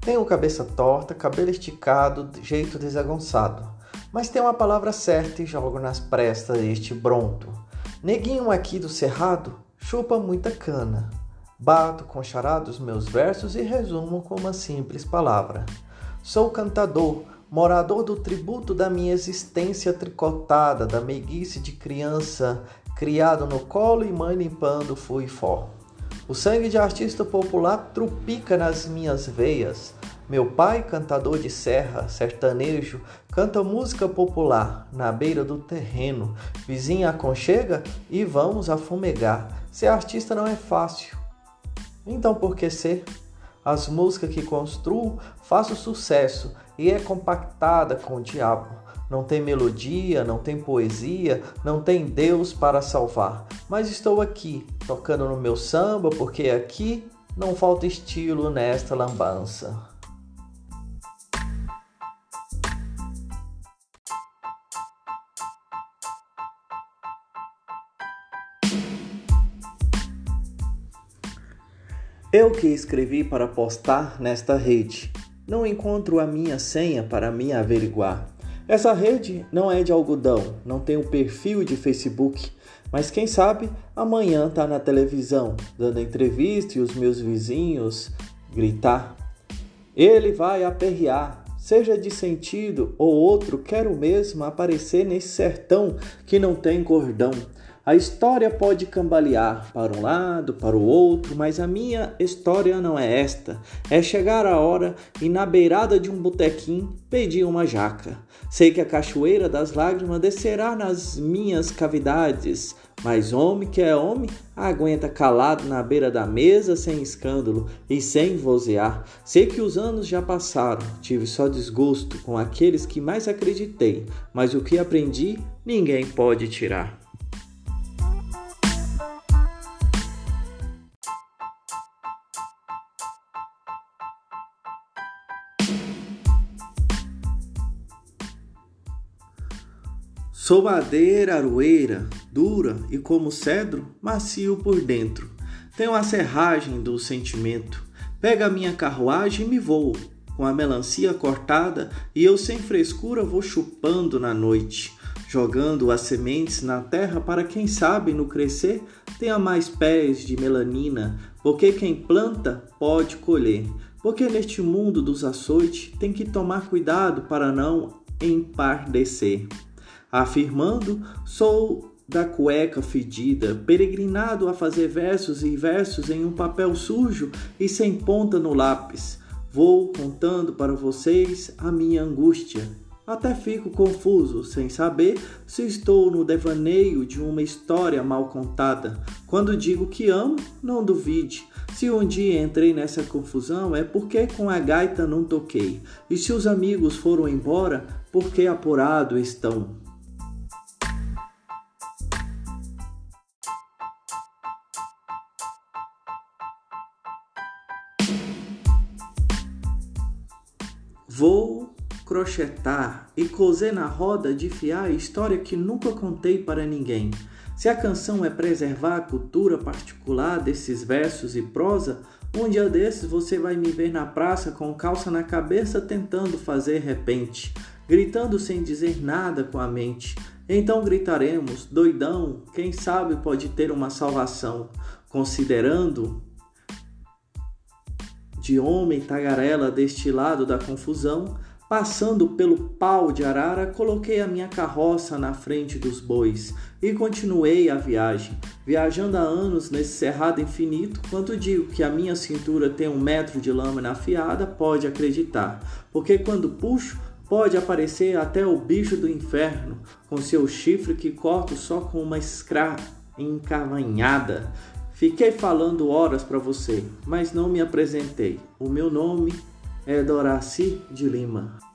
Tenho cabeça torta, cabelo esticado, jeito desagonçado. Mas tenho uma palavra certa e jogo nas prestas este bronto. Neguinho aqui do cerrado chupa muita cana. Bato com charados meus versos e resumo com uma simples palavra. Sou cantador, morador do tributo da minha existência tricotada, da meiguice de criança, criado no colo e mãe limpando fui fó. O sangue de artista popular trupica nas minhas veias. Meu pai, cantador de serra, sertanejo, canta música popular na beira do terreno. Vizinha aconchega e vamos afumegar. Ser artista não é fácil. Então por que ser? As músicas que construo faço sucesso e é compactada com o diabo. Não tem melodia, não tem poesia, não tem Deus para salvar. Mas estou aqui, tocando no meu samba, porque aqui não falta estilo nesta lambança. Eu que escrevi para postar nesta rede, não encontro a minha senha para me averiguar. Essa rede não é de algodão, não tem um perfil de Facebook, mas quem sabe amanhã tá na televisão, dando entrevista e os meus vizinhos gritar. Ele vai aperrear, seja de sentido ou outro, quero mesmo aparecer nesse sertão que não tem cordão. A história pode cambalear para um lado, para o outro, mas a minha história não é esta. É chegar a hora e na beirada de um botequim pedir uma jaca. Sei que a cachoeira das lágrimas descerá nas minhas cavidades, mas homem que é homem aguenta calado na beira da mesa sem escândalo e sem vozear. Sei que os anos já passaram, tive só desgosto com aqueles que mais acreditei, mas o que aprendi ninguém pode tirar. Sou madeira aroeira, dura e como cedro, macio por dentro. Tenho a serragem do sentimento. Pega a minha carruagem e me vou, com a melancia cortada, e eu sem frescura vou chupando na noite, jogando as sementes na terra para quem sabe no crescer tenha mais pés de melanina, porque quem planta pode colher. Porque neste mundo dos açoites tem que tomar cuidado para não empardecer afirmando: Sou da cueca fedida, peregrinado a fazer versos e versos em um papel sujo e sem ponta no lápis. Vou contando para vocês a minha angústia. Até fico confuso, sem saber se estou no devaneio de uma história mal contada. Quando digo que amo, não duvide. Se um dia entrei nessa confusão, é porque com a gaita não toquei. E se os amigos foram embora, porque apurado estão. Vou crochetar e coser na roda de fiar a história que nunca contei para ninguém. Se a canção é preservar a cultura particular desses versos e prosa, um dia desses você vai me ver na praça com calça na cabeça tentando fazer repente, gritando sem dizer nada com a mente. Então gritaremos, doidão, quem sabe pode ter uma salvação, considerando de homem tagarela deste lado da confusão, passando pelo pau de arara, coloquei a minha carroça na frente dos bois e continuei a viagem, viajando há anos nesse cerrado infinito. Quando digo que a minha cintura tem um metro de lâmina afiada, pode acreditar, porque quando puxo, pode aparecer até o bicho do inferno, com seu chifre que corto só com uma escra encavanhada. Fiquei falando horas para você, mas não me apresentei. O meu nome é Doraci de Lima.